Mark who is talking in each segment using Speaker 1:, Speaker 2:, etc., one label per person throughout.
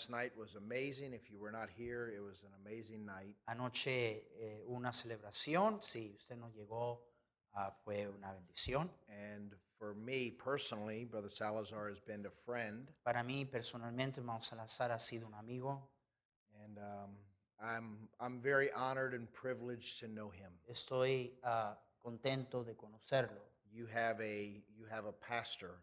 Speaker 1: Last night was amazing. If you were not here, it was an amazing night.
Speaker 2: Anoche eh, una celebración, si usted no llegó, ah, fue una bendición.
Speaker 1: And for me personally, Brother Salazar has been a friend,
Speaker 2: Para mí personalmente, hermano Salazar ha sido un amigo.
Speaker 1: and um, I'm I'm very honored and privileged to know him.
Speaker 2: Estoy ah, contento de conocerlo.
Speaker 1: You have a you have a pastor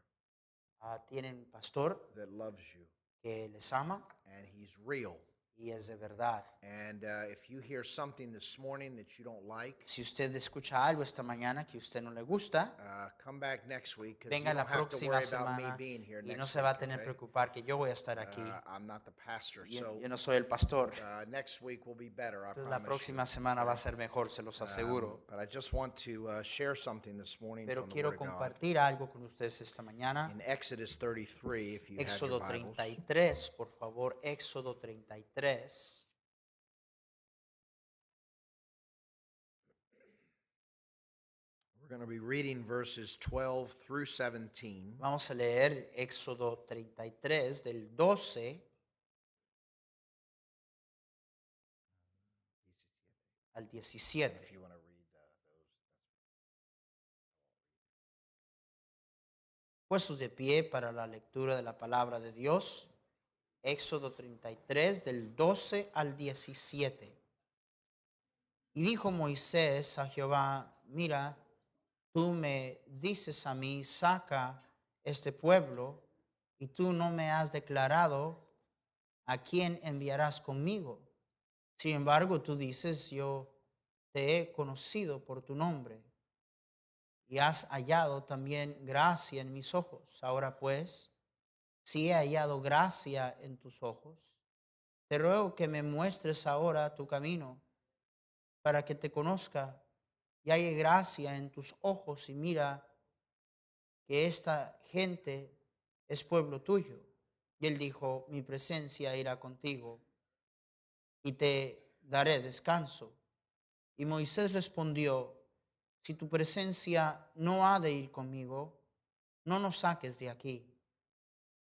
Speaker 2: Ah, tienen pastor
Speaker 1: that loves you,
Speaker 2: que les ama
Speaker 1: and he's real.
Speaker 2: Y es de verdad.
Speaker 1: And uh, if you hear something this morning that you don't like,
Speaker 2: Si usted escucha algo esta mañana que usted no le gusta,
Speaker 1: uh, come back next week you
Speaker 2: venga
Speaker 1: don't
Speaker 2: la
Speaker 1: have to
Speaker 2: próxima
Speaker 1: worry about me
Speaker 2: semana
Speaker 1: being here
Speaker 2: y
Speaker 1: next
Speaker 2: no se va a
Speaker 1: week,
Speaker 2: tener
Speaker 1: okay?
Speaker 2: preocupar que yo voy a estar aquí.
Speaker 1: Uh, I'm not the pastor,
Speaker 2: Yo,
Speaker 1: so
Speaker 2: yo no soy el pastor.
Speaker 1: uh, next week will be better. I
Speaker 2: Entonces la
Speaker 1: promise
Speaker 2: próxima semana va a ser mejor, se los
Speaker 1: Um,
Speaker 2: aseguro.
Speaker 1: but I just want to uh, share something this morning
Speaker 2: Pero
Speaker 1: from the
Speaker 2: quiero
Speaker 1: Word of God.
Speaker 2: compartir algo con ustedes esta mañana.
Speaker 1: In Exodus 33, if you have
Speaker 2: Éxodo
Speaker 1: your Bibles,
Speaker 2: 33, por favor, Éxodo 33.
Speaker 1: We're going to be reading verses 12 through 17.
Speaker 2: Vamos a leer Éxodo 33 del 12 al 17.
Speaker 1: If you want to read uh, those.
Speaker 2: Puestos de pie para la lectura de la palabra de Dios, Éxodo 33 del 12 al 17. Y dijo Moisés a Jehová, mira, tú me dices a mí, saca este pueblo, y tú no me has declarado a quién enviarás conmigo. Sin embargo, tú dices, yo te he conocido por tu nombre y has hallado también gracia en mis ojos. Ahora pues, si he hallado gracia en tus ojos, te ruego que me muestres ahora tu camino para que te conozca y halle gracia en tus ojos y mira que esta gente es pueblo tuyo. Y él dijo, mi presencia irá contigo y te daré descanso. Y Moisés respondió, si tu presencia no ha de ir conmigo, no nos saques de aquí.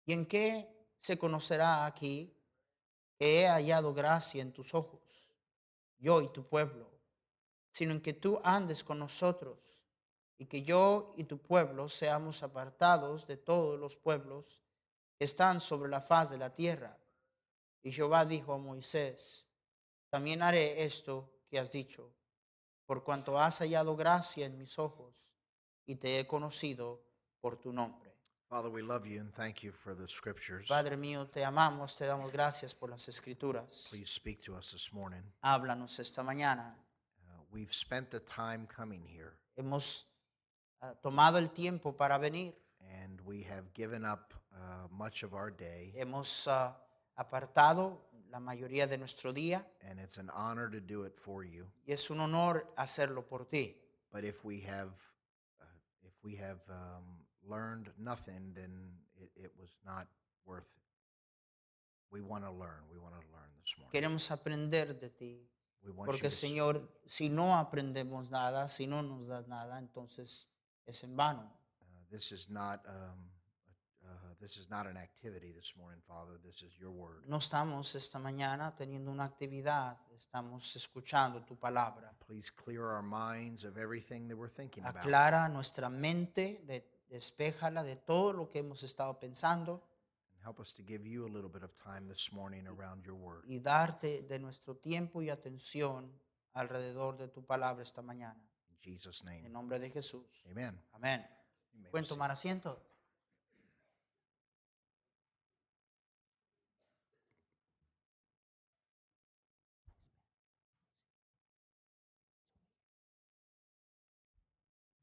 Speaker 2: ¿Y en qué se conocerá aquí que he hallado gracia en tus ojos, yo y tu pueblo, sino en que tú andes con nosotros y que yo y tu pueblo seamos apartados de todos los pueblos que están sobre la faz de la tierra? Y Jehová dijo a Moisés, también haré esto que has dicho, por cuanto has hallado gracia en mis ojos y te he conocido por tu nombre.
Speaker 1: Father, we love you and thank you for the scriptures.
Speaker 2: Padre mío, te amamos, te damos gracias por las escrituras.
Speaker 1: Please speak to us this morning.
Speaker 2: Háblanos esta mañana.
Speaker 1: Uh, we've spent the time coming here,
Speaker 2: Hemos ah, tomado el tiempo para venir.
Speaker 1: and we have given up uh, much of our day,
Speaker 2: Hemos ah, apartado la mayoría de nuestro día
Speaker 1: and it's an honor to do it for you.
Speaker 2: y es un honor hacerlo por ti.
Speaker 1: But if we have, uh, if we have um, learned nothing, then it, it was not worth it. We want to learn. We want to learn this morning.
Speaker 2: Queremos aprender de ti.
Speaker 1: We want
Speaker 2: Porque
Speaker 1: you to
Speaker 2: Señor, si no aprendemos nada, si no nos das nada, entonces es en vano.
Speaker 1: uh, this is not um, uh, this is not an activity this morning, Father. This is your word.
Speaker 2: No estamos esta mañana teniendo una actividad, estamos escuchando tu palabra.
Speaker 1: Please clear our minds of everything that we're thinking about.
Speaker 2: Aclara nuestra mente, de, despéjala de todo lo que hemos estado pensando
Speaker 1: And help us to give you a little bit of time this morning around your word.
Speaker 2: y darte de nuestro tiempo y atención alrededor de tu palabra esta mañana.
Speaker 1: In Jesus'
Speaker 2: En
Speaker 1: name.
Speaker 2: nombre de Jesús.
Speaker 1: Amen.
Speaker 2: Amén. ¿Pueden tomar asiento?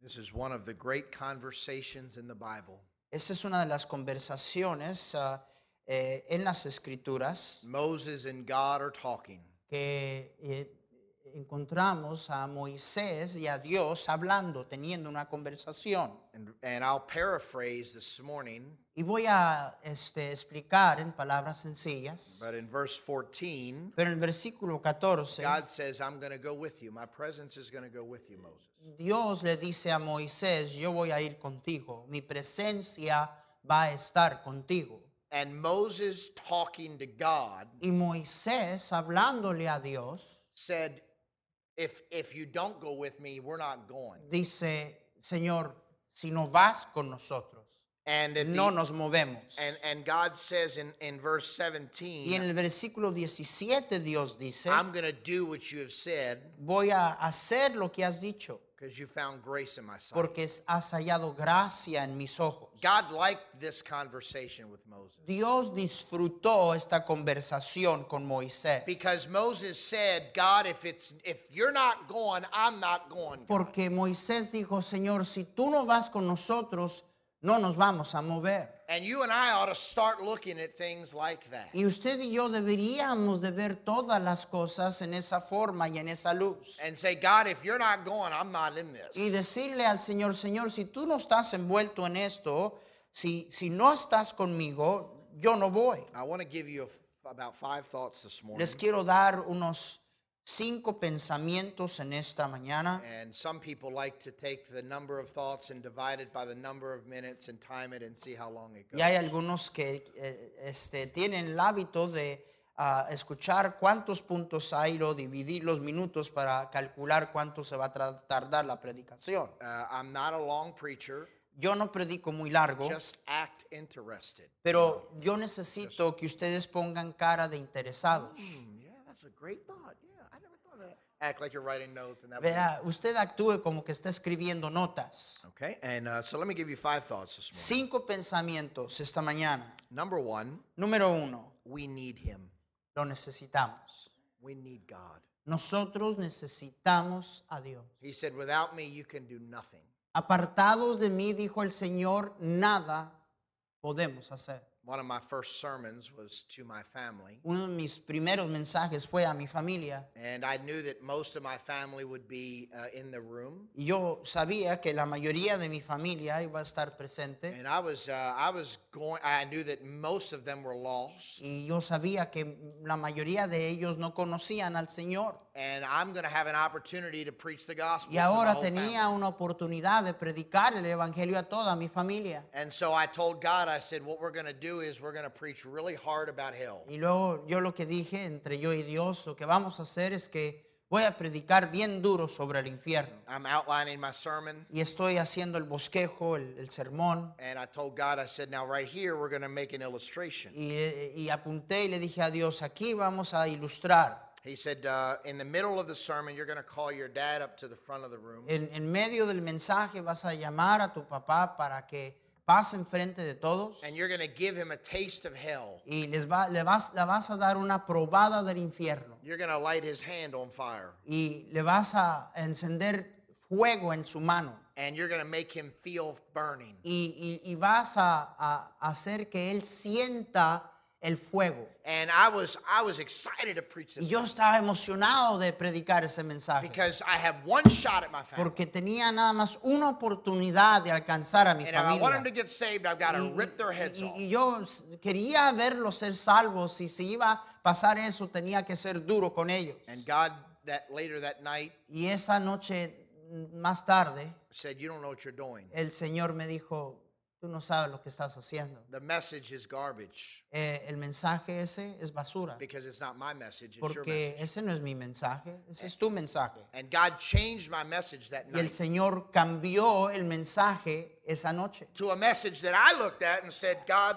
Speaker 1: This is one of the great conversations in the Bible.
Speaker 2: Esta es una de las conversaciones ah, eh, en las escrituras
Speaker 1: Moses and God are talking.
Speaker 2: que eh, encontramos a Moisés y a Dios hablando, teniendo una conversación.
Speaker 1: And, and I'll paraphrase this morning,
Speaker 2: Y voy a este, explicar en palabras sencillas,
Speaker 1: but in verse 14,
Speaker 2: pero en el versículo 14,
Speaker 1: God says, I'm going to go with you. My presence is going to go with you, Moses.
Speaker 2: Dios le dice a Moisés, yo voy a ir contigo, mi presencia va a estar contigo.
Speaker 1: And Moses, talking to God,
Speaker 2: Y Moisés, hablándole a Dios,
Speaker 1: said, if, if you don't go with me, we're not going.
Speaker 2: dice, Señor, si no vas con nosotros,
Speaker 1: And, at the-
Speaker 2: no nos movemos.
Speaker 1: and, and God says in, in verse 17,
Speaker 2: Y en
Speaker 1: 17,
Speaker 2: el versículo 17 Dios dice,
Speaker 1: I'm going to do what you have said
Speaker 2: voy a hacer lo que has dicho,
Speaker 1: you found grace in my sight.
Speaker 2: porque has hallado gracia en mis ojos.
Speaker 1: God liked this conversation with Moses
Speaker 2: Dios disfrutó esta conversación con Moisés.
Speaker 1: because Moses said, God, if it's if you're not going, I'm not going. God."
Speaker 2: Porque Moisés dijo, Señor, si tú no vas con nosotros, no nos vamos a mover.
Speaker 1: And you and I ought to start looking at things like that.
Speaker 2: Y usted y yo deberíamos de ver todas las cosas en esa forma y en esa luz.
Speaker 1: And say, God, if you're not going, I'm not in
Speaker 2: Y
Speaker 1: this.
Speaker 2: decirle al Señor, Señor, si tú no estás envuelto en esto, si, si no estás conmigo, yo no voy.
Speaker 1: I want to give you a about five thoughts this morning.
Speaker 2: Les quiero dar unos cinco pensamientos en esta mañana.
Speaker 1: And some people like to take the number of thoughts and divide it by the number of minutes and time it and see how long it goes.
Speaker 2: Y hay algunos que eh, este, tienen el hábito de ah, escuchar cuántos puntos hay, o dividir los minutos para calcular cuánto se va a tardar la predicación.
Speaker 1: Uh, I'm not a long preacher.
Speaker 2: Yo no predico muy largo,
Speaker 1: Just act interested.
Speaker 2: pero yo necesito que ustedes pongan cara de interesados.
Speaker 1: Yeah, that's a great thought. Yeah, I never thought of that. Act like you're writing notes and that.
Speaker 2: Vea, usted actúe como que está escribiendo notas.
Speaker 1: Okay, and uh, so let me give you five thoughts this morning.
Speaker 2: Cinco pensamientos esta mañana.
Speaker 1: Number one,
Speaker 2: Número uno,
Speaker 1: we need Him.
Speaker 2: lo necesitamos.
Speaker 1: We need God.
Speaker 2: Nosotros necesitamos a Dios.
Speaker 1: He said, "Without me, you can do nothing."
Speaker 2: Apartados de mí, dijo el Señor, nada podemos hacer.
Speaker 1: One of my first sermons was to my family,
Speaker 2: Uno de mis primeros mensajes fue a mi familia
Speaker 1: and I knew that most of my family would be uh, in the room.
Speaker 2: yo sabía que la mayoría de mi familia iba a estar presente
Speaker 1: And I was, uh, I was going. I knew that most of them were lost,
Speaker 2: y yo sabía que la mayoría de ellos no conocían al Señor.
Speaker 1: And I'm going to have an opportunity to preach the gospel.
Speaker 2: Y
Speaker 1: to my
Speaker 2: ahora
Speaker 1: whole
Speaker 2: tenía
Speaker 1: family.
Speaker 2: una oportunidad de predicar el Evangelio a toda mi familia.
Speaker 1: And so I told God, I said, what we're going to do is we're going to preach really hard about hell.
Speaker 2: Y luego yo lo que dije entre yo y Dios, lo que vamos a hacer es que voy a predicar bien duro sobre el infierno.
Speaker 1: I'm outlining my sermon,
Speaker 2: Y estoy haciendo el bosquejo, el, el sermón.
Speaker 1: and I told God, I said, now right here, we're going to make an illustration.
Speaker 2: Y, y apunté y le dije a Dios, aquí vamos a ilustrar.
Speaker 1: He said, uh, in the middle of the sermon, you're going to call your dad up to the front of the room,
Speaker 2: En, en medio del mensaje vas a llamar a tu papá para que pase enfrente de todos.
Speaker 1: And you're going to give him a taste of hell.
Speaker 2: y les va, le, vas, le vas a dar una probada del infierno.
Speaker 1: You're going to light his hand on fire,
Speaker 2: y le vas a encender fuego en su mano.
Speaker 1: And you're going to make him feel burning.
Speaker 2: y, y- y vas a, a hacer que él sienta el fuego.
Speaker 1: And I was, I was excited to preach
Speaker 2: Y
Speaker 1: this
Speaker 2: yo
Speaker 1: message
Speaker 2: estaba emocionado de predicar ese mensaje
Speaker 1: because I have one shot at my family.
Speaker 2: porque tenía nada más una oportunidad de alcanzar a mi
Speaker 1: And if I want them
Speaker 2: familia.
Speaker 1: to get saved, I've got to
Speaker 2: Y,
Speaker 1: rip their heads
Speaker 2: y-
Speaker 1: off.
Speaker 2: y yo quería verlos ser salvos. Si se iba a pasar eso, tenía que ser duro con ellos.
Speaker 1: And God, that later that night,
Speaker 2: Y esa noche más tarde,
Speaker 1: said, You don't know what you're doing.
Speaker 2: el Señor me dijo, tú no sabes lo que estás haciendo.
Speaker 1: The message is garbage
Speaker 2: Eh, el mensaje ese es basura.
Speaker 1: because it's not my message, it's your
Speaker 2: Porque
Speaker 1: message.
Speaker 2: ese no es mi mensaje, ese es tu mensaje.
Speaker 1: And God changed my message that
Speaker 2: Y el
Speaker 1: night
Speaker 2: Señor cambió el mensaje esa noche
Speaker 1: to a message that I looked at and said, God,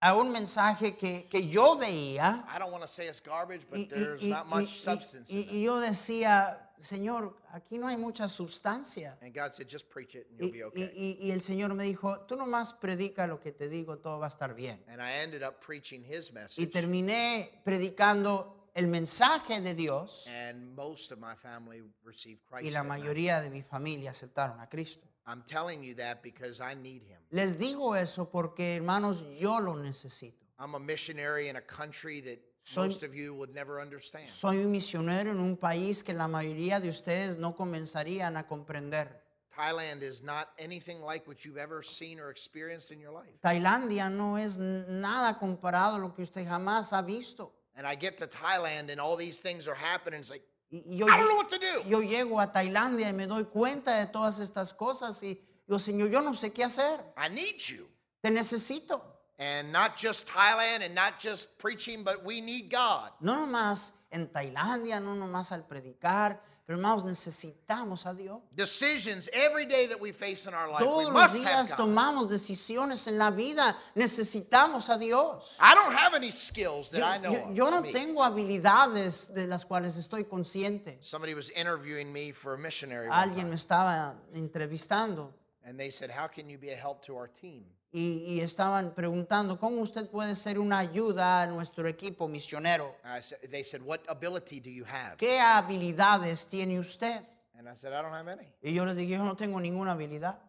Speaker 2: a un mensaje que, que yo veía
Speaker 1: I don't want to say it's garbage, but
Speaker 2: y, y-
Speaker 1: there's
Speaker 2: y-
Speaker 1: not much
Speaker 2: y-
Speaker 1: substance
Speaker 2: y-
Speaker 1: in
Speaker 2: y
Speaker 1: it.
Speaker 2: yo decía, Señor, aquí no hay mucha sustancia.
Speaker 1: And God said, Just preach it and
Speaker 2: Y,
Speaker 1: you'll be
Speaker 2: y-
Speaker 1: okay.
Speaker 2: y- y el Señor me dijo, tú nomás predica lo que te digo, todo va a estar bien.
Speaker 1: And I ended up preaching his
Speaker 2: Y
Speaker 1: message,
Speaker 2: terminé predicando el mensaje de Dios
Speaker 1: and most of my family received Christ.
Speaker 2: y la
Speaker 1: that night.
Speaker 2: mayoría de mi familia aceptaron a Cristo.
Speaker 1: I'm telling you that because I need him.
Speaker 2: Les digo eso porque, hermanos, yo lo necesito.
Speaker 1: I'm a missionary in a country that
Speaker 2: Soy-
Speaker 1: most of you would never understand.
Speaker 2: Soy un misionero en un país que la mayoría de ustedes no comenzarían a comprender.
Speaker 1: Thailand is not anything like what you've ever seen or experienced in your life.
Speaker 2: Tailandia no es nada comparado a lo que usted jamás ha visto.
Speaker 1: And I get to Thailand and all these things are happening. It's like,
Speaker 2: Y yo,
Speaker 1: I don't know what to do.
Speaker 2: yo llego a Tailandia y me doy cuenta de todas estas cosas y digo, Señor, yo no sé qué hacer.
Speaker 1: I need you.
Speaker 2: Te necesito.
Speaker 1: And not just Thailand and not just preaching, but we need God.
Speaker 2: No nomás en Tailandia, no nomás al predicar, pero hermanos, necesitamos a Dios.
Speaker 1: Decisions every day that we face in our life, we
Speaker 2: Todos los
Speaker 1: must have
Speaker 2: días
Speaker 1: God.
Speaker 2: tomamos decisiones en la vida, necesitamos a Dios.
Speaker 1: I don't have any skills that
Speaker 2: Yo,
Speaker 1: I know
Speaker 2: yo-
Speaker 1: of.
Speaker 2: yo no
Speaker 1: me.
Speaker 2: tengo habilidades de las cuales estoy consciente.
Speaker 1: Somebody was interviewing me for a missionary
Speaker 2: Alguien me estaba entrevistando
Speaker 1: and they said, "How can you be a help to our team?"
Speaker 2: Y, y estaban preguntando cómo usted puede ser una ayuda a nuestro equipo misionero.
Speaker 1: I they said, "What ability do you have?"
Speaker 2: ¿Qué habilidades tiene usted?
Speaker 1: And I said, "I don't have any."
Speaker 2: Y yo les dije, yo no tengo ninguna habilidad.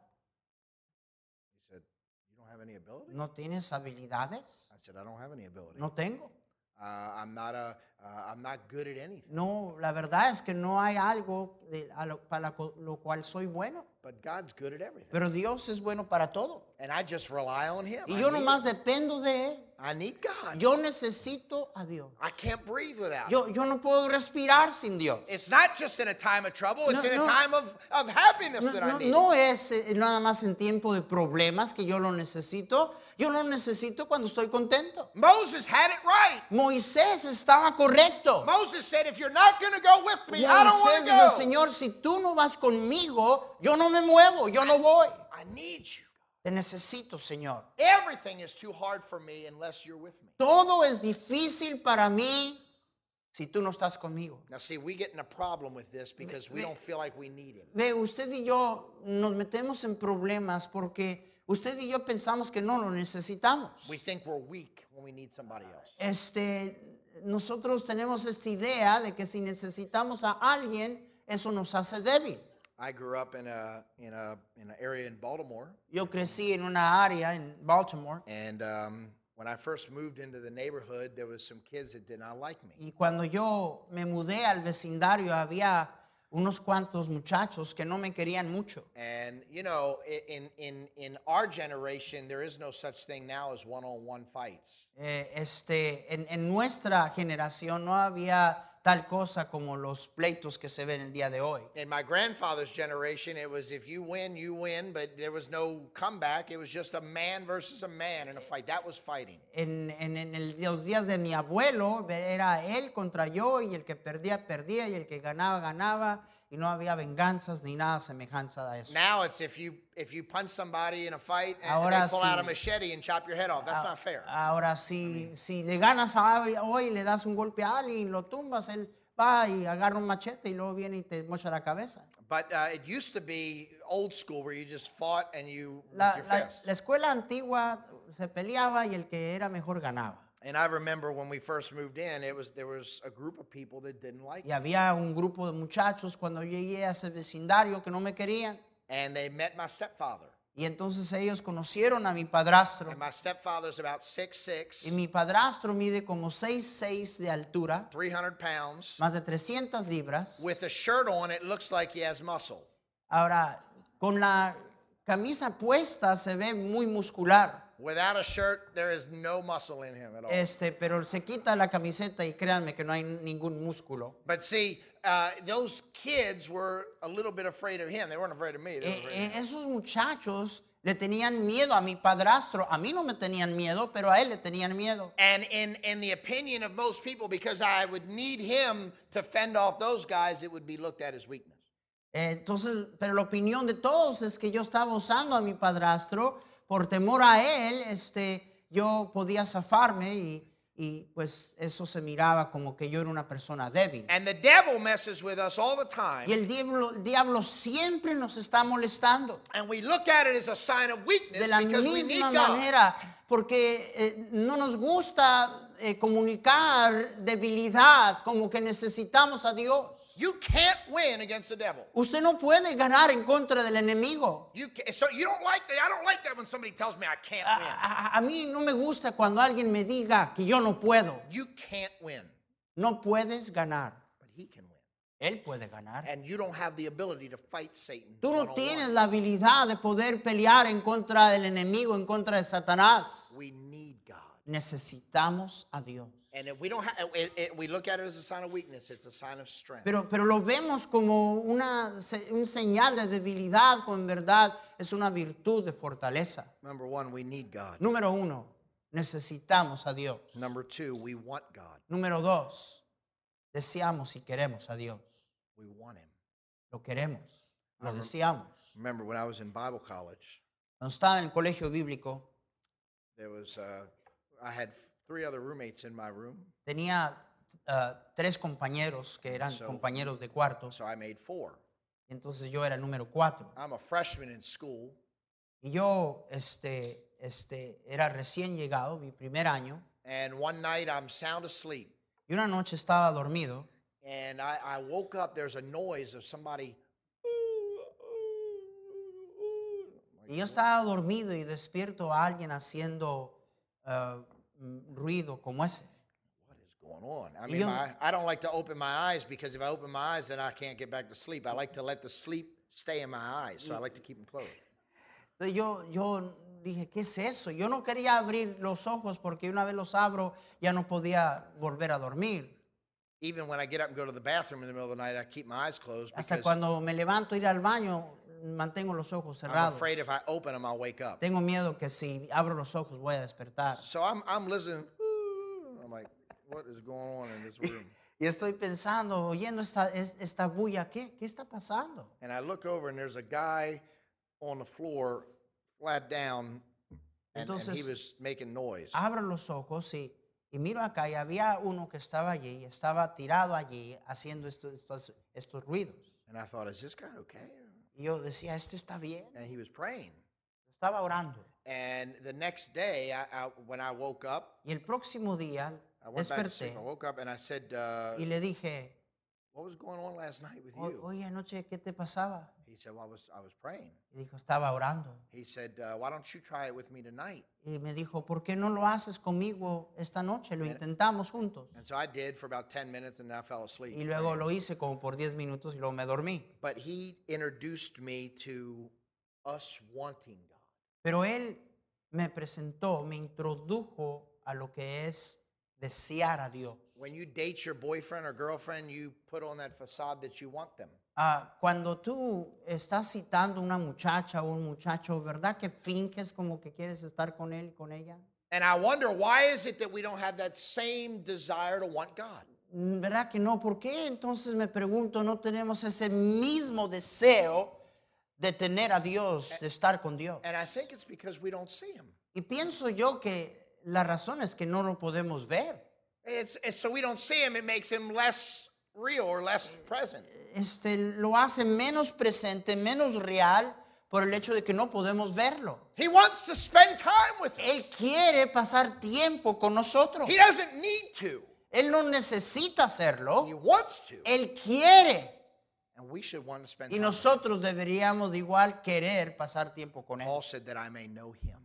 Speaker 1: He said, "You don't have any ability?"
Speaker 2: ¿No tienes habilidades?
Speaker 1: I said, "I don't have any ability.
Speaker 2: No tengo.
Speaker 1: Uh, I'm not a, uh, I'm not good at anything."
Speaker 2: No, la verdad es que no hay algo de- a lo- para lo cual soy bueno.
Speaker 1: But God's good at everything,
Speaker 2: Pero Dios es bueno para todo.
Speaker 1: and I just rely on Him.
Speaker 2: Y
Speaker 1: I
Speaker 2: yo
Speaker 1: need,
Speaker 2: nomás dependo de Él.
Speaker 1: I need God.
Speaker 2: Yo necesito a Dios.
Speaker 1: I can't breathe without.
Speaker 2: Yo, yo no puedo respirar sin Dios.
Speaker 1: It's not just in a time of trouble; it's
Speaker 2: No,
Speaker 1: in a time of, of happiness
Speaker 2: No,
Speaker 1: that I need.
Speaker 2: no es eh, nada más en tiempo de problemas que yo lo necesito. Yo lo necesito cuando estoy contento.
Speaker 1: Moses had it right.
Speaker 2: Moisés estaba correcto.
Speaker 1: Moses said, "If you're not going to go with me, I don't
Speaker 2: Moisés
Speaker 1: want to go.
Speaker 2: Señor, si tú no vas conmigo, yo no me muevo, yo no voy.
Speaker 1: I need you.
Speaker 2: Te necesito, Señor.
Speaker 1: Everything is too hard for me unless you're with me."
Speaker 2: Todo es difícil para mí si tú no estás conmigo.
Speaker 1: Now, see, we get in a problem with this because we don't feel like we need him.
Speaker 2: Ve, usted y yo nos metemos en problemas porque usted y yo pensamos que no lo necesitamos.
Speaker 1: We think we're weak when we need somebody else.
Speaker 2: Este, nosotros tenemos esta idea de que si necesitamos a alguien, eso nos hace débil.
Speaker 1: I grew up in a in a in an area in Baltimore,
Speaker 2: Yo crecí en una área en Baltimore
Speaker 1: and um, when I first moved into the neighborhood, there was some kids that did not like me.
Speaker 2: y cuando yo me mudé al vecindario había unos cuantos muchachos que no me querían mucho.
Speaker 1: And you know, in in in our generation, there is no such thing now as one-on-one fights.
Speaker 2: Eh, este, en, en nuestra generación no había tal cosa como los pleitos que se ven el día de hoy.
Speaker 1: In my grandfather's generation, it was if you win, you win, but there was no comeback. It was just a man versus a man in a fight. That was fighting.
Speaker 2: En, en- en el- los días de mi abuelo era él contra yo y el que perdía, perdía y el que ganaba, ganaba y no había venganzas ni nada semejanza a eso.
Speaker 1: Now it's if you if you punch somebody in a fight and
Speaker 2: Ahora
Speaker 1: they pull out a machete and chop your head off. That's not fair.
Speaker 2: Ahora, si, si le ganas a hoy, hoy, le das un golpe a alguien lo tumbas, él va y agarra un machete y luego viene y te mocha la cabeza.
Speaker 1: But uh, it used to be old school where you just fought and you
Speaker 2: La,
Speaker 1: with your
Speaker 2: la-
Speaker 1: fist.
Speaker 2: la escuela antigua se peleaba y el que era mejor ganaba.
Speaker 1: And I remember when we first moved in, it was there was a group of people that didn't like
Speaker 2: Y había un grupo de muchachos cuando llegué a ese vecindario que no me querían.
Speaker 1: And they met my stepfather.
Speaker 2: Y entonces ellos conocieron a mi padrastro.
Speaker 1: And my stepfather's about six six,
Speaker 2: Y mi padrastro mide como 6'6 de altura,
Speaker 1: 300 pounds.
Speaker 2: más de 300 libras.
Speaker 1: With a shirt on, it looks like he has muscle.
Speaker 2: Ahora, con la camisa puesta se ve muy muscular.
Speaker 1: Without a shirt, there is no muscle in him at all.
Speaker 2: Este, pero se quita la camiseta y créanme que no hay ningún músculo.
Speaker 1: But see, uh, those kids were a little bit afraid of him. They weren't afraid of me. They were
Speaker 2: Eh,
Speaker 1: afraid
Speaker 2: eh,
Speaker 1: of him.
Speaker 2: esos muchachos le tenían miedo a mi padrastro. A mí no me tenían miedo, pero a él le tenían miedo.
Speaker 1: And in, in the opinion of most people, because I would need him to fend off those guys, it would be looked at as weakness.
Speaker 2: Eh, Entonces, pero la opinión de todos es que yo estaba usando a mi padrastro por temor a él, este, yo podía zafarme y, y pues eso se miraba como que yo era una persona débil.
Speaker 1: And the devil messes with us all the time.
Speaker 2: Y el diablo, el diablo siempre nos está molestando.
Speaker 1: And we look at it as a sign of weakness
Speaker 2: De la
Speaker 1: because we need
Speaker 2: misma
Speaker 1: God.
Speaker 2: manera, porque eh, no nos gusta eh, comunicar debilidad, como que necesitamos a Dios.
Speaker 1: You can't win against the devil.
Speaker 2: Usted no puede ganar en contra del enemigo.
Speaker 1: You so you don't like that. I don't like that when somebody tells me I can't win.
Speaker 2: a- a mí no me gusta cuando alguien me diga que yo no puedo.
Speaker 1: You can't win,
Speaker 2: No puedes ganar.
Speaker 1: but he can win.
Speaker 2: Él puede ganar.
Speaker 1: And you don't have the ability to fight Satan.
Speaker 2: Tú no tienes la habilidad de poder pelear en contra del enemigo, en contra de Satanás.
Speaker 1: We need God.
Speaker 2: Necesitamos a Dios.
Speaker 1: And if we don't have, it, it- we look at it as a sign of weakness. It's a sign of strength.
Speaker 2: Pero, pero lo vemos como una, un señal de debilidad, en verdad es una virtud de fortaleza.
Speaker 1: Number one, we need God.
Speaker 2: Número uno, necesitamos a Dios.
Speaker 1: Number two, we want God.
Speaker 2: Número dos, deseamos y queremos a Dios.
Speaker 1: We want Him.
Speaker 2: Lo queremos, lo
Speaker 1: Ajá.
Speaker 2: deseamos.
Speaker 1: Remember when I was in Bible college,
Speaker 2: Cuando estaba en el colegio bíblico,
Speaker 1: there was uh, I had three other roommates in my room,
Speaker 2: tenía ah, tres compañeros que eran
Speaker 1: So-
Speaker 2: compañeros de cuarto.
Speaker 1: so I made four.
Speaker 2: Entonces yo era el número cuatro.
Speaker 1: I'm a freshman in school,
Speaker 2: Y yo este, este, era recién llegado, mi primer año.
Speaker 1: and one night I'm sound asleep,
Speaker 2: Y una noche estaba dormido
Speaker 1: and I, I woke up. There's a noise of somebody.
Speaker 2: y yo estaba dormido y despierto a alguien haciendo mm, ruido como ese.
Speaker 1: What is going on? I mean,
Speaker 2: yo-
Speaker 1: my, I don't like to open my eyes because if I open my eyes, then I can't get back to sleep. I like to let the sleep stay in my eyes, so I like to keep them closed.
Speaker 2: Yo, yo dije, ¿qué es eso? Yo no quería abrir los ojos porque una vez los abro ya no podía volver a dormir.
Speaker 1: Even when I get up and go to the bathroom in the middle of the night, I keep my eyes closed
Speaker 2: Hasta cuando me levanto ir al baño, mantengo los ojos
Speaker 1: I'm
Speaker 2: cerrados.
Speaker 1: afraid if I open them, I'll wake up.
Speaker 2: Tengo miedo que si abro los ojos voy a despertar.
Speaker 1: So I'm, I'm listening. I'm like, what is going on in this room?
Speaker 2: Y estoy pensando, oyendo esta, es- esta bulla, ¿qué, ¿qué está pasando?
Speaker 1: And I look over and there's a guy on the floor, flat down, and, and he
Speaker 2: Entonces-
Speaker 1: was making noise.
Speaker 2: Abro los ojos y, y miro acá y había uno que estaba allí, estaba tirado allí haciendo estos, estos, estos ruidos.
Speaker 1: And I thought, is this guy okay?
Speaker 2: Y yo decía, este está bien.
Speaker 1: And he was praying.
Speaker 2: Estaba orando.
Speaker 1: And the next day, I, I, when I woke up,
Speaker 2: Y el próximo día
Speaker 1: I went back to sleep.
Speaker 2: desperté
Speaker 1: I woke up and I said, uh,
Speaker 2: y le dije,
Speaker 1: what was going on last night with
Speaker 2: "O-
Speaker 1: you?
Speaker 2: oye, anoche, ¿qué te pasaba?
Speaker 1: He said, well, I was, I was praying.
Speaker 2: Y dijo, estaba orando.
Speaker 1: He said, uh, why don't you try it with me tonight?
Speaker 2: Y me dijo, ¿por qué no lo haces conmigo esta noche? Lo
Speaker 1: And-
Speaker 2: intentamos juntos.
Speaker 1: And so I did for about 10 minutes and then I fell asleep.
Speaker 2: Y luego lo hice como por 10 minutos y luego me dormí.
Speaker 1: But he introduced me to us wanting God.
Speaker 2: Pero él me presentó, me introdujo a lo que es desear a Dios.
Speaker 1: When you date your boyfriend or girlfriend, you put on that facade that you want them.
Speaker 2: Ah, cuando tú estás citando una muchacha o un muchacho, ¿verdad que finges como que quieres estar con él y con ella?
Speaker 1: And I wonder why is it that we don't have that same desire to want God?
Speaker 2: Mm, ¿Verdad que no? ¿Por qué entonces me pregunto, no tenemos ese mismo deseo de tener a Dios, de estar con Dios?
Speaker 1: And I think it's because we don't see him.
Speaker 2: Y pienso yo que la razón es que no lo podemos ver.
Speaker 1: It's, it's so we don't see him, it makes him less real or less present.
Speaker 2: Este, lo hace menos presente, menos real por el hecho de que no podemos verlo.
Speaker 1: He wants to spend time with
Speaker 2: Él
Speaker 1: us.
Speaker 2: quiere pasar tiempo con nosotros.
Speaker 1: He doesn't need to.
Speaker 2: Él no necesita hacerlo.
Speaker 1: He wants to.
Speaker 2: Él quiere.
Speaker 1: And we should want to spend
Speaker 2: Y nosotros deberíamos de igual querer pasar tiempo con Él.
Speaker 1: Paul said that I may know him.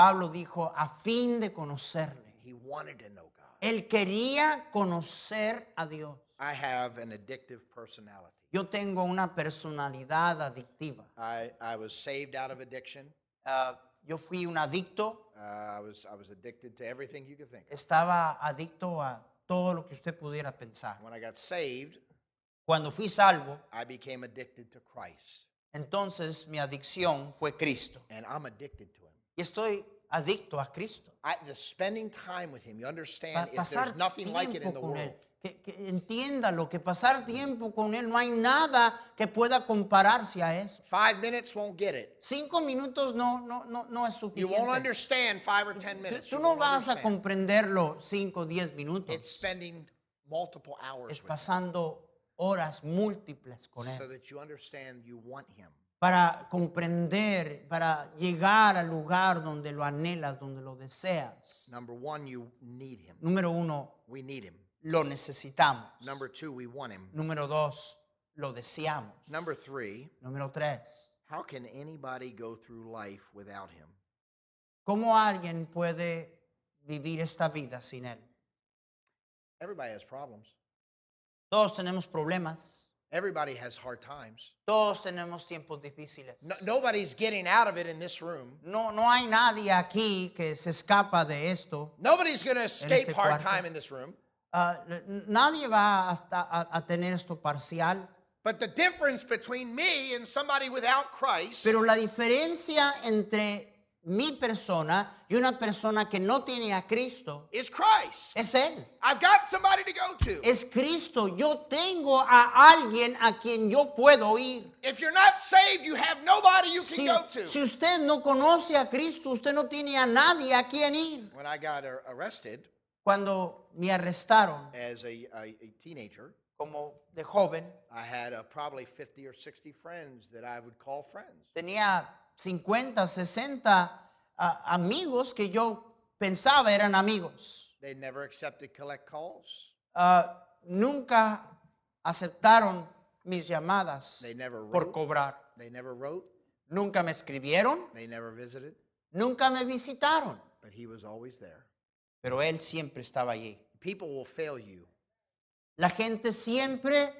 Speaker 2: Pablo dijo, a fin de conocerle.
Speaker 1: He wanted to know God.
Speaker 2: Él quería conocer a Dios.
Speaker 1: I have an addictive personality.
Speaker 2: Yo tengo una personalidad adictiva.
Speaker 1: I, I was saved out of addiction.
Speaker 2: Ah, yo fui un adicto.
Speaker 1: Uh, I was I was addicted to everything you could think of.
Speaker 2: Estaba adicto a todo lo que usted pudiera pensar.
Speaker 1: When I got saved,
Speaker 2: Cuando fui salvo,
Speaker 1: I became addicted to Christ,
Speaker 2: entonces mi adicción fue Cristo.
Speaker 1: and I'm addicted to.
Speaker 2: Y estoy adicto a Cristo.
Speaker 1: I, the spending time with Him, you understand?
Speaker 2: Pa-
Speaker 1: if
Speaker 2: pasar
Speaker 1: there's nothing like it in
Speaker 2: tiempo
Speaker 1: the
Speaker 2: con Él.
Speaker 1: world,
Speaker 2: Que, que entienda lo que pasar tiempo con Él, no hay nada que pueda compararse a eso.
Speaker 1: five minutes won't get it.
Speaker 2: Cinco minutos no, no, no, no es
Speaker 1: You
Speaker 2: suficiente.
Speaker 1: won't understand five or ten
Speaker 2: Tú,
Speaker 1: minutes.
Speaker 2: tú
Speaker 1: You
Speaker 2: no
Speaker 1: won't
Speaker 2: vas a
Speaker 1: understand.
Speaker 2: comprenderlo cinco o diez minutos.
Speaker 1: It's spending multiple hours
Speaker 2: Es
Speaker 1: with Him
Speaker 2: pasando horas múltiples con
Speaker 1: so
Speaker 2: Él
Speaker 1: that you understand you want Him.
Speaker 2: Para comprender, para llegar al lugar donde lo anhelas, donde lo deseas.
Speaker 1: Number one, you need him.
Speaker 2: Número uno,
Speaker 1: We need him.
Speaker 2: lo necesitamos.
Speaker 1: Number two, we want him.
Speaker 2: Número dos, lo deseamos.
Speaker 1: Number three,
Speaker 2: Número tres,
Speaker 1: how can anybody go through life without him?
Speaker 2: ¿cómo alguien puede vivir esta vida sin Él?
Speaker 1: Everybody has problems.
Speaker 2: Todos tenemos problemas,
Speaker 1: Everybody has hard times.
Speaker 2: todos tenemos tiempos difíciles.
Speaker 1: No, nobody's getting out of it in this room.
Speaker 2: No, no hay nadie aquí que se escapa de esto.
Speaker 1: Nobody's going to escape
Speaker 2: este
Speaker 1: hard time in this room.
Speaker 2: N- nadie va hasta a, a tener esto parcial.
Speaker 1: But the difference between me and somebody without Christ
Speaker 2: Pero la diferencia entre mi persona y una persona que no tiene a Cristo
Speaker 1: is Christ.
Speaker 2: es Él.
Speaker 1: I've got somebody to go to.
Speaker 2: Es Cristo. Yo tengo a alguien a quien yo puedo ir.
Speaker 1: If you're not saved, you have nobody you can
Speaker 2: Si, usted no conoce a Cristo, usted no tiene a nadie a quien ir.
Speaker 1: When I got ar- arrested
Speaker 2: Cuando me arrestaron
Speaker 1: as a, a, a teenager,
Speaker 2: como de joven,
Speaker 1: I had uh, probably 50 or 60 friends that I would call friends.
Speaker 2: tenía 50, 60 ah, amigos que yo pensaba eran amigos.
Speaker 1: They never accepted collect calls.
Speaker 2: Ah, nunca aceptaron mis llamadas
Speaker 1: They never
Speaker 2: por
Speaker 1: wrote.
Speaker 2: cobrar.
Speaker 1: They never wrote.
Speaker 2: Nunca me escribieron,
Speaker 1: They never visited.
Speaker 2: nunca me visitaron.
Speaker 1: But he was always there.
Speaker 2: Pero Él siempre estaba allí.
Speaker 1: People will fail you,
Speaker 2: La gente siempre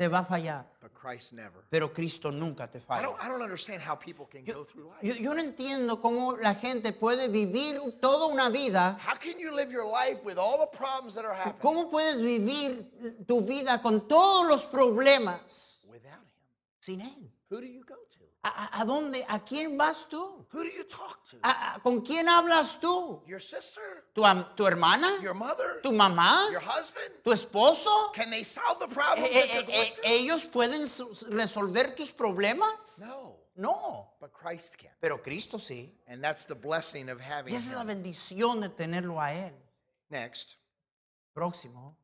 Speaker 2: te va a fallar,
Speaker 1: but Christ never.
Speaker 2: pero Cristo nunca te
Speaker 1: I
Speaker 2: falla.
Speaker 1: don't, I don't understand how people can go through life.
Speaker 2: Yo, yo no entiendo cómo la gente puede vivir toda una vida.
Speaker 1: How can you live your life with all the problems that are happening
Speaker 2: ¿Cómo puedes vivir tu vida con todos los problemas
Speaker 1: without him?
Speaker 2: sin Él?
Speaker 1: Who do you go to?
Speaker 2: ¿A, dónde? ¿A quién vas tú?
Speaker 1: Who do you talk to?
Speaker 2: ¿A- a- ¿Con quién hablas tú?
Speaker 1: Your sister?
Speaker 2: ¿Tu, am- tu hermana?
Speaker 1: Your mother?
Speaker 2: ¿Tu mamá?
Speaker 1: Your husband?
Speaker 2: ¿Tu esposo?
Speaker 1: Can they solve the
Speaker 2: Eh,
Speaker 1: problems
Speaker 2: eh,
Speaker 1: you're
Speaker 2: eh,
Speaker 1: going
Speaker 2: eh,
Speaker 1: through?
Speaker 2: ¿Ellos pueden resolver tus problemas?
Speaker 1: No,
Speaker 2: No,
Speaker 1: but Christ can.
Speaker 2: pero Cristo sí.
Speaker 1: And that's the blessing of having
Speaker 2: Y esa es la
Speaker 1: him.
Speaker 2: bendición de tenerlo a Él.
Speaker 1: Next,
Speaker 2: Próximo.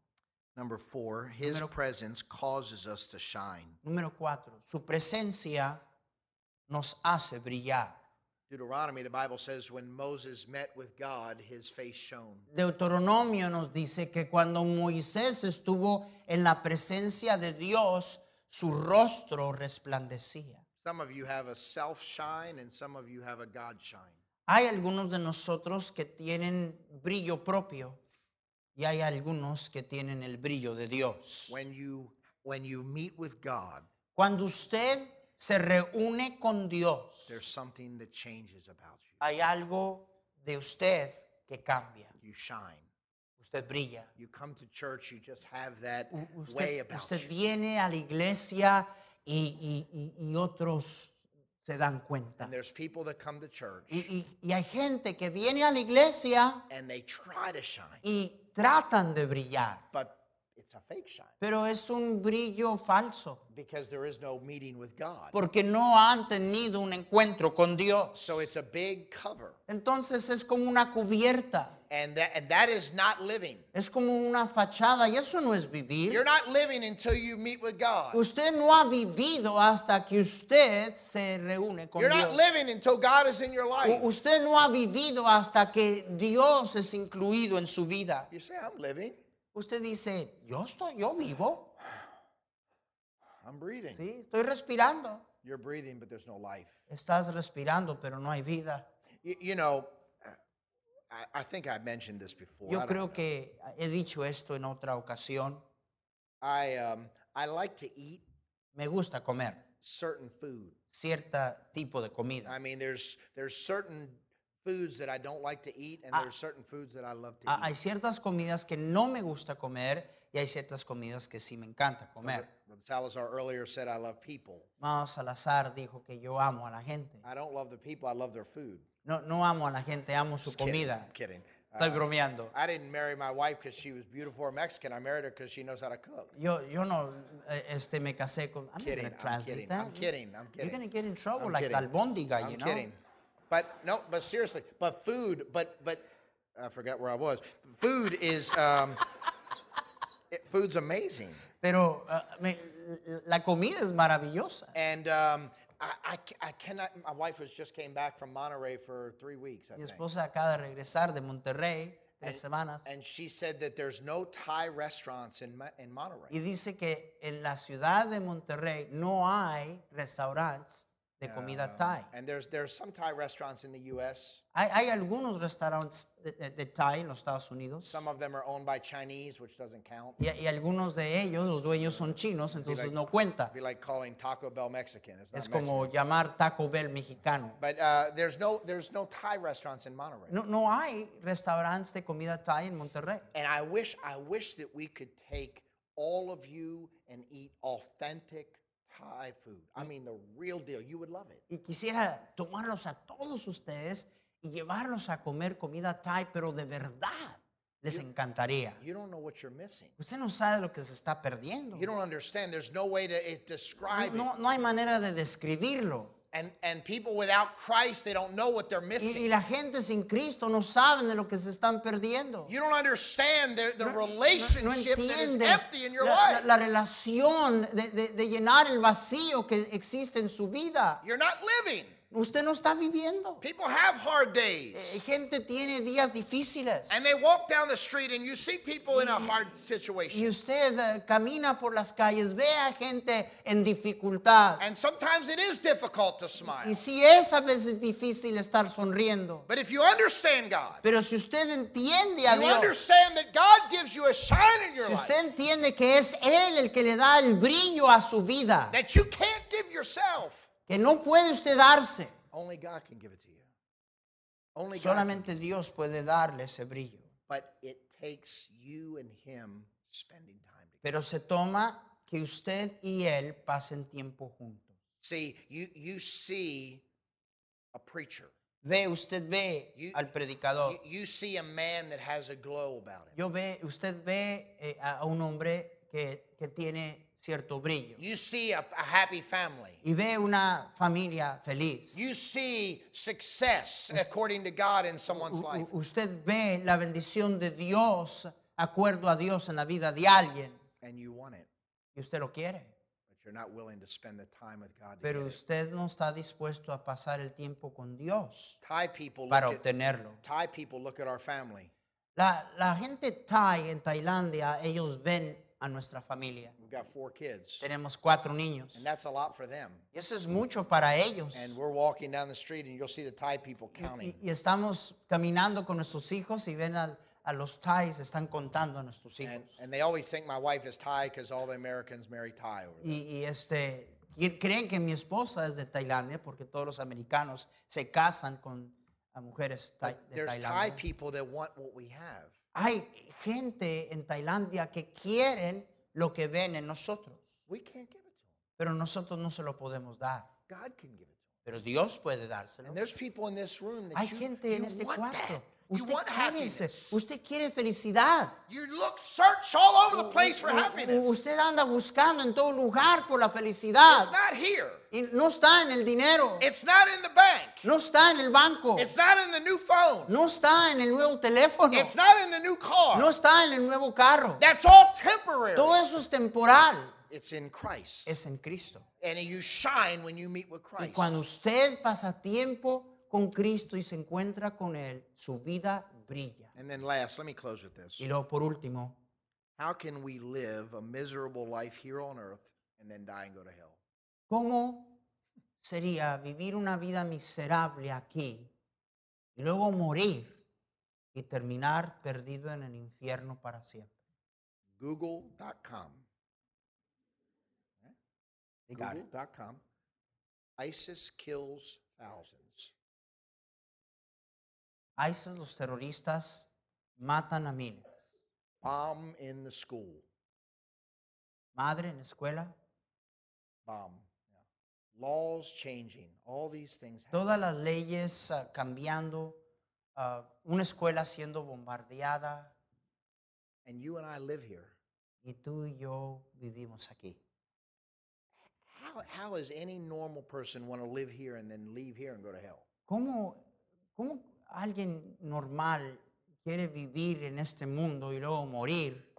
Speaker 1: number four, his
Speaker 2: Número-
Speaker 1: presence causes us to shine.
Speaker 2: Número cuatro. Su presencia nos hace brillar.
Speaker 1: Deuteronomy, the Bible says, when Moses met with God, his face shone.
Speaker 2: Deuteronomio nos dice que cuando Moisés estuvo en la presencia de Dios, su rostro resplandecía.
Speaker 1: Some of you have a self shine, and some of you have a God shine.
Speaker 2: Hay algunos de nosotros que tienen brillo propio y hay algunos que tienen el brillo de Dios.
Speaker 1: When you when you meet with God,
Speaker 2: Cuando usted se reúne con Dios,
Speaker 1: there's something that changes about you.
Speaker 2: hay algo de usted que cambia.
Speaker 1: You shine.
Speaker 2: Usted brilla.
Speaker 1: You come to church, you just have that
Speaker 2: U-
Speaker 1: way
Speaker 2: Usted,
Speaker 1: about
Speaker 2: usted
Speaker 1: you.
Speaker 2: viene a la iglesia y, y- y- y otros se dan cuenta.
Speaker 1: And there's people that come to church
Speaker 2: Y, y- y hay gente que viene a la iglesia
Speaker 1: and they try to shine,
Speaker 2: y tratan de brillar,
Speaker 1: but it's a fake shine
Speaker 2: pero es un brillo falso,
Speaker 1: because there is no meeting with God.
Speaker 2: porque no han tenido un encuentro con Dios.
Speaker 1: So it's a big cover.
Speaker 2: Entonces es como una cubierta,
Speaker 1: And that and that is not living.
Speaker 2: es como una fachada y eso no es vivir.
Speaker 1: You're not living until you meet with God.
Speaker 2: Usted no ha vivido hasta que usted se reúne con
Speaker 1: You're not
Speaker 2: Dios.
Speaker 1: living until God is in your life.
Speaker 2: Usted no ha vivido hasta que Dios es incluido en su vida.
Speaker 1: You say, I'm living,
Speaker 2: Usted dice, yo estoy, yo vivo,
Speaker 1: I'm breathing.
Speaker 2: sí, estoy respirando.
Speaker 1: You're breathing, but there's no life.
Speaker 2: Estás respirando, pero no hay vida.
Speaker 1: You, you know, I, I think I mentioned this before. I
Speaker 2: Yo creo
Speaker 1: know.
Speaker 2: que he dicho esto en otra ocasión.
Speaker 1: I, um, I like to eat
Speaker 2: Me gusta comer
Speaker 1: certain food.
Speaker 2: cierto tipo de comida.
Speaker 1: I mean, there's there's certain foods that I don't like to eat, and
Speaker 2: Ah.
Speaker 1: there's certain foods that I love to
Speaker 2: Ah, Hay
Speaker 1: eat.
Speaker 2: ciertas comidas que no me gusta comer y hay ciertas comidas que sí me encanta comer.
Speaker 1: Brother Salazar earlier said I love people.
Speaker 2: Mao Salazar dijo que yo amo a la gente.
Speaker 1: I don't love the people. I love their food.
Speaker 2: No, no amo a la gente, amo su
Speaker 1: Just kidding,
Speaker 2: comida.
Speaker 1: I'm kidding.
Speaker 2: Estoy
Speaker 1: Uh,
Speaker 2: bromeando.
Speaker 1: I didn't marry my wife because she was beautiful or Mexican. I married her because she knows how to cook.
Speaker 2: Yo, yo no eh, este, me casé con. I'm
Speaker 1: Kidding, I'm
Speaker 2: translate
Speaker 1: kidding,
Speaker 2: that.
Speaker 1: I'm kidding, I'm
Speaker 2: You're
Speaker 1: kidding.
Speaker 2: get in trouble
Speaker 1: I'm
Speaker 2: like
Speaker 1: kidding.
Speaker 2: Albóndiga,
Speaker 1: I'm
Speaker 2: you know.
Speaker 1: kidding. But no, but seriously, but food, but but I forgot where I was. Food is um, it- food's amazing,
Speaker 2: Pero ah, me- la comida es maravillosa.
Speaker 1: and um, I, I, I cannot. My wife was just came back from Monterey for three weeks. I
Speaker 2: Mi
Speaker 1: think.
Speaker 2: esposa acaba de regresar de Monterrey, tres semanas,
Speaker 1: And she said that there's no Thai restaurants in, in Monterey.
Speaker 2: y dice que en la ciudad de Monterrey no hay restaurantes de comida
Speaker 1: Um,
Speaker 2: Thai.
Speaker 1: And there's, there's some Thai restaurants in the U.S.
Speaker 2: Hay, hay algunos restaurantes de, de- de Thai en los Estados Unidos
Speaker 1: Some of them are owned by Chinese, which doesn't count.
Speaker 2: y, y algunos de ellos, los dueños son chinos, entonces
Speaker 1: like-
Speaker 2: no cuenta.
Speaker 1: Be like calling Taco Bell Mexican. It's not
Speaker 2: Es como
Speaker 1: Mexican.
Speaker 2: llamar Taco Bell mexicano.
Speaker 1: But uh, there's no there's no Thai restaurants in Monterey.
Speaker 2: No, no hay restaurantes de comida Thai en Monterrey.
Speaker 1: And I wish I wish that we could take all of you and eat authentic Thai food. I mean the real deal. You would love it.
Speaker 2: Y quisiera tomarlos a todos ustedes y llevarlos a comer comida Thai, pero de verdad les encantaría.
Speaker 1: You don't know what you're missing.
Speaker 2: Usted no sabe lo que se está perdiendo.
Speaker 1: You don't understand. There's no way to eh, describe
Speaker 2: No,
Speaker 1: it.
Speaker 2: no hay manera de describirlo.
Speaker 1: And and people without Christ, they don't know what they're
Speaker 2: Y, y
Speaker 1: missing.
Speaker 2: la gente sin Cristo no saben de lo que se están perdiendo.
Speaker 1: You don't understand the, the
Speaker 2: No- no
Speaker 1: relationship that is empty in your
Speaker 2: la, la-
Speaker 1: life.
Speaker 2: la relación de, de- de llenar el vacío que existe en su vida.
Speaker 1: You're not living.
Speaker 2: Usted no está viviendo.
Speaker 1: People have hard days.
Speaker 2: Eh, Gente tiene días difíciles.
Speaker 1: And they walk down the street and you see people in a hard
Speaker 2: Y
Speaker 1: situation.
Speaker 2: usted eh, camina por las calles, ve a gente en dificultad.
Speaker 1: And sometimes it is difficult to
Speaker 2: Y
Speaker 1: smile.
Speaker 2: si es a veces difícil estar sonriendo.
Speaker 1: But if you understand God,
Speaker 2: Pero si usted entiende a
Speaker 1: you
Speaker 2: Dios,
Speaker 1: understand that God gives you a shine in your
Speaker 2: si
Speaker 1: life
Speaker 2: usted entiende que es Él el que le da el brillo a su vida,
Speaker 1: that you can't give yourself,
Speaker 2: que no puede usted darse,
Speaker 1: only God can give it to you. Only God. can.
Speaker 2: solamente Dios puede darle ese brillo.
Speaker 1: But it takes you and Him spending time together.
Speaker 2: Pero se toma que usted y Él pasen tiempo juntos.
Speaker 1: See, you, you see a preacher.
Speaker 2: Ve, usted ve
Speaker 1: You-
Speaker 2: al predicador.
Speaker 1: You, you see a man that has a glow about him.
Speaker 2: Yo ve, usted ve eh, a un hombre que, que tiene cierto brillo.
Speaker 1: You see a, a happy family.
Speaker 2: Y ve una familia feliz.
Speaker 1: You see success according to God in someone's
Speaker 2: u-
Speaker 1: life.
Speaker 2: usted ve la bendición de Dios, acuerdo a Dios en la vida de alguien.
Speaker 1: And you want it,
Speaker 2: Y usted lo quiere.
Speaker 1: but you're not willing to spend the time with God to
Speaker 2: Pero
Speaker 1: get it.
Speaker 2: usted no está dispuesto a pasar el tiempo con Dios
Speaker 1: Thai people look
Speaker 2: para
Speaker 1: at,
Speaker 2: obtenerlo.
Speaker 1: Thai people look at our family.
Speaker 2: La, la gente Thai en Tailandia, ellos ven a nuestra familia.
Speaker 1: We've got four kids,
Speaker 2: Tenemos cuatro niños.
Speaker 1: and that's a lot for them.
Speaker 2: Y eso es mucho para ellos.
Speaker 1: And we're walking down the street, and you'll see the Thai people counting.
Speaker 2: Y, y estamos caminando con nuestros hijos y ven al- a, los Thais, están contando a nuestros hijos.
Speaker 1: And, and they always think my wife is Thai because all the Americans marry Thai over there.
Speaker 2: Y, y, este, y creen que mi esposa es de Tailandia porque todos los americanos se casan con a mujeres tai-
Speaker 1: But
Speaker 2: de
Speaker 1: there's Thai people that want what we have.
Speaker 2: Hay gente en Tailandia que quieren lo que ven en nosotros,
Speaker 1: We can't give it to them.
Speaker 2: pero nosotros no se lo podemos dar.
Speaker 1: God can give it to them.
Speaker 2: Pero Dios puede dárselo.
Speaker 1: And there's people in this room that
Speaker 2: Hay
Speaker 1: you,
Speaker 2: gente en
Speaker 1: you
Speaker 2: este
Speaker 1: want
Speaker 2: cuarto.
Speaker 1: that. You
Speaker 2: Usted
Speaker 1: want
Speaker 2: quiere, usted quiere felicidad.
Speaker 1: You look, search all over the place for
Speaker 2: U- u-
Speaker 1: happiness.
Speaker 2: Usted anda buscando en todo lugar por la
Speaker 1: It's
Speaker 2: felicidad.
Speaker 1: not here.
Speaker 2: Y no está en el dinero.
Speaker 1: It's not in the bank.
Speaker 2: No está en el banco.
Speaker 1: It's not in the new phone.
Speaker 2: No está en el nuevo teléfono.
Speaker 1: It's not in the new car.
Speaker 2: No está en el nuevo carro.
Speaker 1: That's all temporary.
Speaker 2: Todo eso es temporal.
Speaker 1: It's in Christ.
Speaker 2: Es en Cristo.
Speaker 1: And you shine when you meet with
Speaker 2: Y
Speaker 1: Christ.
Speaker 2: cuando usted pasa tiempo con Cristo y se encuentra con Él, su vida brilla.
Speaker 1: And then last, let me close with this.
Speaker 2: Y luego, por último,
Speaker 1: How can we live a miserable life here on earth and then die and go to hell?
Speaker 2: ¿cómo sería vivir una vida miserable aquí y luego morir y terminar perdido en el infierno para siempre?
Speaker 1: Google.com. Google.com. ISIS kills thousands.
Speaker 2: ISIS, los terroristas, matan a miles.
Speaker 1: Bomb in the school.
Speaker 2: Madre en la escuela,
Speaker 1: Bomb. Yeah. Laws changing. All these things happen.
Speaker 2: todas las leyes ah, cambiando, ah, una escuela siendo bombardeada
Speaker 1: And you and I live here.
Speaker 2: y tú y yo vivimos aquí.
Speaker 1: How, how does any normal person want to live here and then leave here and go to hell?
Speaker 2: ¿Cómo, cómo alguien normal quiere vivir en este mundo y luego morir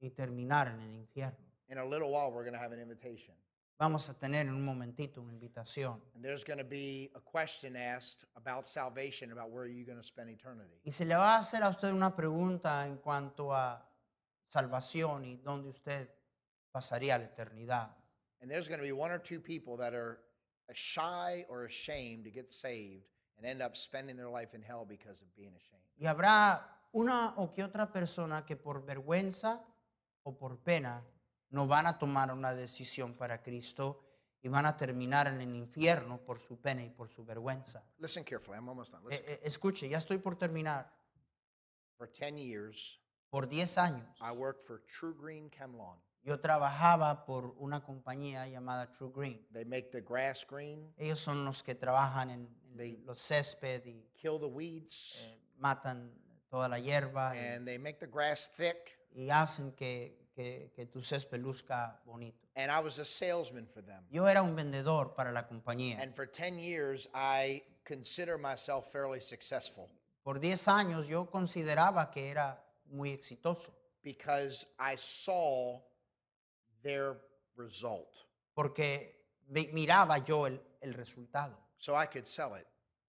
Speaker 2: y terminar en el infierno?
Speaker 1: In a little while, we're going to have an invitation.
Speaker 2: Vamos a tener en un momentito una invitación.
Speaker 1: And there's going to be a question asked about salvation, about where you're going to spend eternity.
Speaker 2: Y se le va a hacer a usted una pregunta en cuanto a salvación y dónde usted pasaría la eternidad.
Speaker 1: And there's going to be one or two people that are shy or ashamed to get saved and end up spending their life in hell because of being ashamed.
Speaker 2: Y habrá una o que otra persona que por vergüenza o por pena no van a tomar una decisión para Cristo y van a terminar en el infierno por su pena y por su vergüenza.
Speaker 1: Listen carefully. I'm almost done.
Speaker 2: Eh,
Speaker 1: Listen.
Speaker 2: eh, escuche, ya estoy por terminar.
Speaker 1: For 10 years,
Speaker 2: Por 10 años
Speaker 1: I worked for True Green Chemlawn.
Speaker 2: Yo trabajaba por una compañía llamada True Green.
Speaker 1: They make the grass green,
Speaker 2: Ellos son los que trabajan en, en
Speaker 1: They-
Speaker 2: los césped y
Speaker 1: kill the weeds,
Speaker 2: eh, matan toda la hierba y-
Speaker 1: and they make the grass thick.
Speaker 2: y, hacen que, que, que tu césped luzca bonito.
Speaker 1: And I was a salesman for them.
Speaker 2: Yo era un vendedor para la compañía.
Speaker 1: And for 10 years, I consider myself fairly successful
Speaker 2: Por 10 años yo consideraba que era muy exitoso
Speaker 1: because I saw their result.
Speaker 2: porque miraba yo el, el resultado.
Speaker 1: So I could sell it.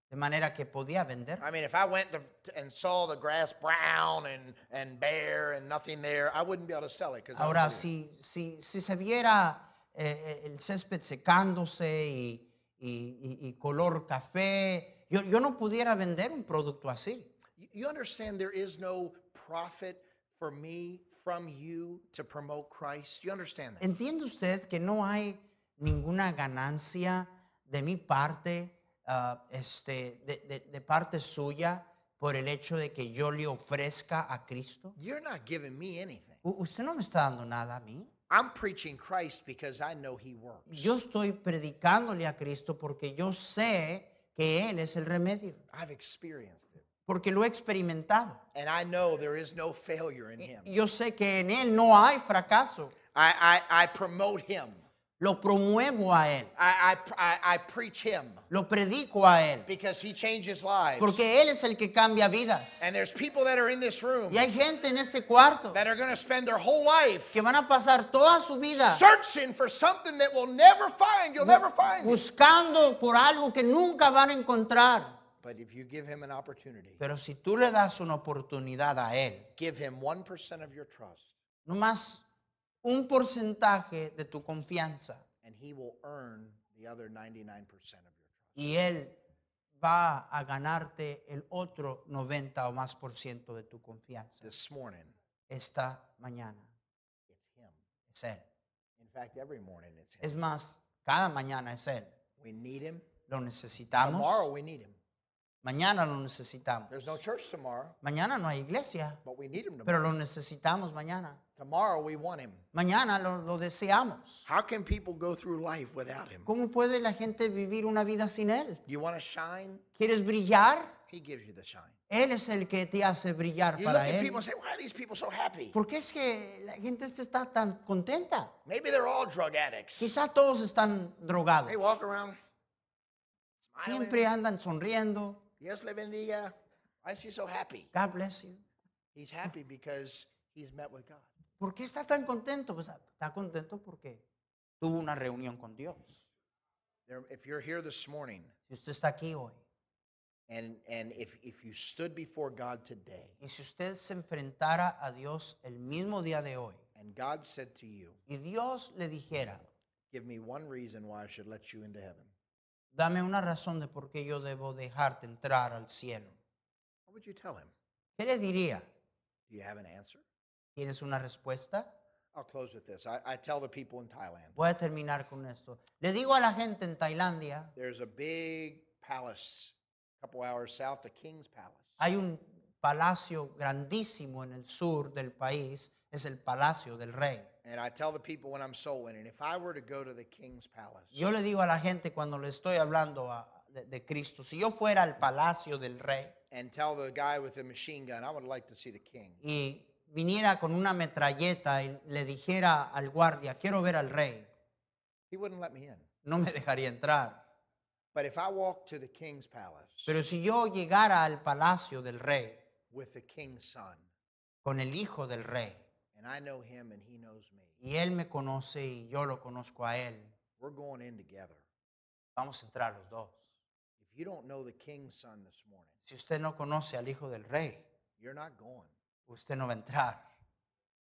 Speaker 2: De manera que podía vender.
Speaker 1: I mean, if I went and saw the grass brown and, and bare and nothing there, I wouldn't be able to sell it.
Speaker 2: Ahora, si, si, si se viera eh, el césped secándose y, y- y- y color café, yo, yo no pudiera vender un producto así.
Speaker 1: You understand there is no profit for me from you to promote Christ? You understand that?
Speaker 2: ¿Entiende usted que no hay ninguna ganancia de mi parte, ah, este, de, de- de parte suya, por el hecho de que yo le ofrezca a Cristo?
Speaker 1: You're not giving me anything.
Speaker 2: U- Usted no me está dando nada a mí.
Speaker 1: I'm preaching Christ because I know He works.
Speaker 2: Yo estoy predicándole a Cristo porque yo sé que Él es el remedio,
Speaker 1: I've experienced it.
Speaker 2: Porque lo he experimentado.
Speaker 1: And I know there is no failure in Him.
Speaker 2: Yo sé que en Él no hay fracaso.
Speaker 1: I, I, I promote Him.
Speaker 2: Lo promuevo a Él,
Speaker 1: I, I, I, preach Him
Speaker 2: lo predico a Él,
Speaker 1: because He changes lives.
Speaker 2: porque Él es el que cambia vidas.
Speaker 1: And there's people that are in this room
Speaker 2: Y hay gente en este cuarto
Speaker 1: that are going to spend their whole life
Speaker 2: que van a pasar toda su vida
Speaker 1: searching for something that will never find. You'll never find it.
Speaker 2: buscando por algo que nunca van a encontrar.
Speaker 1: But if you give Him an opportunity,
Speaker 2: Pero si tú le das una oportunidad a Él,
Speaker 1: give Him 1% of your trust,
Speaker 2: nomás un porcentaje de tu confianza,
Speaker 1: and He will earn the other 99% of your trust.
Speaker 2: y Él va a ganarte el otro 90 o más por ciento de tu confianza.
Speaker 1: This morning,
Speaker 2: Esta mañana
Speaker 1: it's Him.
Speaker 2: es Él.
Speaker 1: In fact, every morning it's Him.
Speaker 2: Es más, cada mañana es Él.
Speaker 1: We need Him.
Speaker 2: Lo necesitamos.
Speaker 1: Tomorrow we need Him.
Speaker 2: Mañana lo necesitamos.
Speaker 1: There's no church tomorrow,
Speaker 2: Mañana no hay iglesia,
Speaker 1: but we need Him
Speaker 2: pero
Speaker 1: tomorrow.
Speaker 2: lo necesitamos mañana.
Speaker 1: Tomorrow we want Him.
Speaker 2: Mañana lo, lo deseamos.
Speaker 1: How can people go through life without Him?
Speaker 2: ¿Cómo puede la gente vivir una vida sin Él?
Speaker 1: You want to shine?
Speaker 2: ¿Quieres brillar?
Speaker 1: He gives you the shine.
Speaker 2: Él es el que te hace brillar
Speaker 1: You look
Speaker 2: para
Speaker 1: at
Speaker 2: Él.
Speaker 1: people and say, why are these people so happy?
Speaker 2: ¿Por qué es que la gente este está tan contenta?
Speaker 1: Maybe they're all drug addicts.
Speaker 2: Quizá todos están drogados.
Speaker 1: They walk around smiling.
Speaker 2: Siempre andan sonriendo.
Speaker 1: Dios le bendiga. Why is he so happy?
Speaker 2: God bless you.
Speaker 1: He's happy because he's met with God.
Speaker 2: ¿Por qué está tan contento? Pues está contento porque tuvo una reunión con Dios.
Speaker 1: There, if you're here this morning
Speaker 2: Si usted está aquí hoy
Speaker 1: and, and if, if you stood before God today
Speaker 2: y si usted se enfrentara a Dios el mismo día de hoy
Speaker 1: and God said to you,
Speaker 2: y Dios le dijera,
Speaker 1: give me one reason why I should let you into heaven,
Speaker 2: dame una razón de por qué yo debo dejarte entrar al cielo,
Speaker 1: what would you tell him?
Speaker 2: ¿qué le diría?
Speaker 1: Do you have an answer?
Speaker 2: ¿Tienes una respuesta?
Speaker 1: I'll close with this. I, I tell the people in Thailand
Speaker 2: Voy a terminar con esto. Le digo a la gente en Tailandia,
Speaker 1: there's a big palace a couple hours south, the King's Palace.
Speaker 2: hay un palacio grandísimo en el sur del país, es el palacio del rey.
Speaker 1: And I tell the people when I'm soul winning, if I were to go to the King's Palace,
Speaker 2: Yo le digo a la gente cuando le estoy hablando a- de, de Cristo, si yo fuera al palacio del rey
Speaker 1: and tell the guy with the machine gun, I would like to see the king.
Speaker 2: y viniera con una metralleta y le dijera al guardia, quiero ver al rey,
Speaker 1: He wouldn't let me in.
Speaker 2: no me dejaría entrar.
Speaker 1: But if I walked to the king's palace
Speaker 2: Pero si yo llegara al palacio del rey
Speaker 1: with the king's son,
Speaker 2: con el hijo del rey
Speaker 1: and I know him and he knows me,
Speaker 2: y él me conoce y yo lo conozco a él,
Speaker 1: We're going in together.
Speaker 2: Vamos a entrar los dos.
Speaker 1: If you don't know the king's son this morning,
Speaker 2: Si usted no conoce al hijo del rey,
Speaker 1: you're not going.
Speaker 2: usted no va a entrar.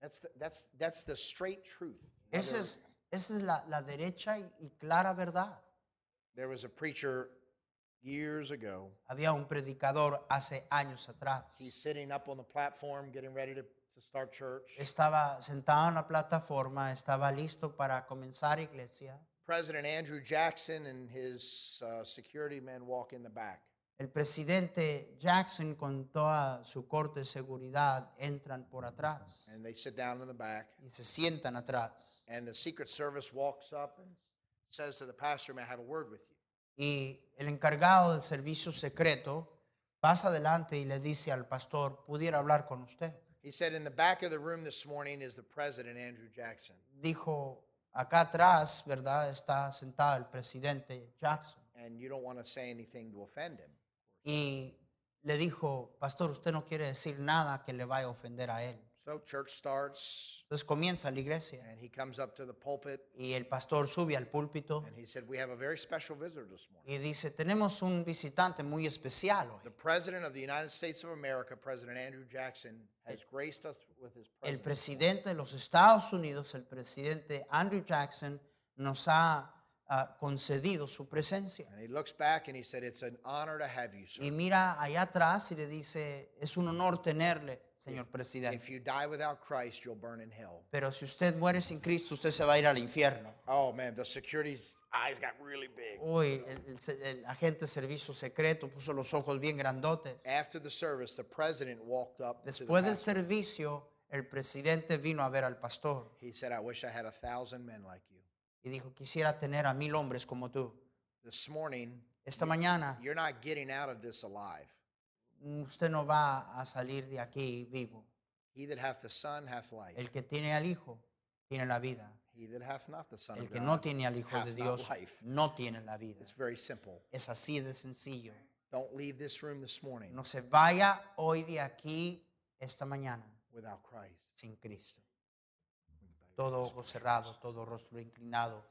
Speaker 1: That's the, that's, that's the straight truth.
Speaker 2: Esa es, esa es la, la derecha y, y clara verdad.
Speaker 1: There was a preacher years ago.
Speaker 2: Había un predicador hace años atrás.
Speaker 1: He's sitting up on the platform getting ready to start church.
Speaker 2: Estaba sentado en la plataforma, estaba listo para comenzar iglesia.
Speaker 1: President Andrew Jackson and his uh, security men walk in the back.
Speaker 2: El presidente Jackson con toda su corte de seguridad entran por atrás
Speaker 1: And they sit down in the back.
Speaker 2: y se sientan atrás.
Speaker 1: And the Secret Service walks up and says to the pastor, May I have a word with you?
Speaker 2: Y el encargado del servicio secreto pasa adelante y le dice al pastor, pudiera hablar con usted.
Speaker 1: He said, In the back of the room this morning is the president, Andrew Jackson.
Speaker 2: Dijo, acá atrás, ¿verdad? Está sentado el presidente Jackson.
Speaker 1: And you don't want to say anything to offend him.
Speaker 2: Y le dijo, pastor, usted no quiere decir nada que le vaya a ofender a él.
Speaker 1: So church starts,
Speaker 2: Entonces comienza la iglesia
Speaker 1: and he comes up to the pulpit
Speaker 2: y el pastor sube al púlpito
Speaker 1: and he said, We have a very special visitor this morning.
Speaker 2: y dice, tenemos un visitante muy especial
Speaker 1: The
Speaker 2: hoy.
Speaker 1: President of the United States of America, President Andrew Jackson, has graced us with his
Speaker 2: El
Speaker 1: presence.
Speaker 2: presidente de los Estados Unidos, el presidente Andrew Jackson, nos ha ah, concedido su presencia.
Speaker 1: And he looks back and he said, It's an honor to have you, sir.
Speaker 2: Y mira allá atrás y le dice, es un honor tenerle, señor
Speaker 1: If
Speaker 2: presidente.
Speaker 1: you die without Christ, you'll burn in hell.
Speaker 2: Pero si usted muere sin Cristo, usted se va a ir al infierno.
Speaker 1: Oh man, the security's eyes got really big.
Speaker 2: Uy, el, el se- el agente de servicio secreto puso los ojos bien grandotes.
Speaker 1: After the service, the president walked up to the
Speaker 2: Después del
Speaker 1: pastor.
Speaker 2: servicio, el presidente vino a ver al pastor
Speaker 1: He said, I wish I had a thousand men like you.
Speaker 2: y dijo, quisiera tener a mil hombres como tú.
Speaker 1: This morning,
Speaker 2: Esta mañana
Speaker 1: you're not getting out of this alive.
Speaker 2: Usted no va a salir de aquí vivo.
Speaker 1: He that hath the Son hath life.
Speaker 2: El que tiene al Hijo tiene la vida.
Speaker 1: He that hath not the Son
Speaker 2: El
Speaker 1: of
Speaker 2: que no tiene al Hijo de Dios
Speaker 1: life.
Speaker 2: no tiene la vida.
Speaker 1: It's very simple.
Speaker 2: Es así de sencillo.
Speaker 1: Don't leave this room this morning
Speaker 2: No se vaya hoy de aquí esta mañana
Speaker 1: without Christ.
Speaker 2: sin Cristo. Todo ojo cerrado, todo rostro inclinado.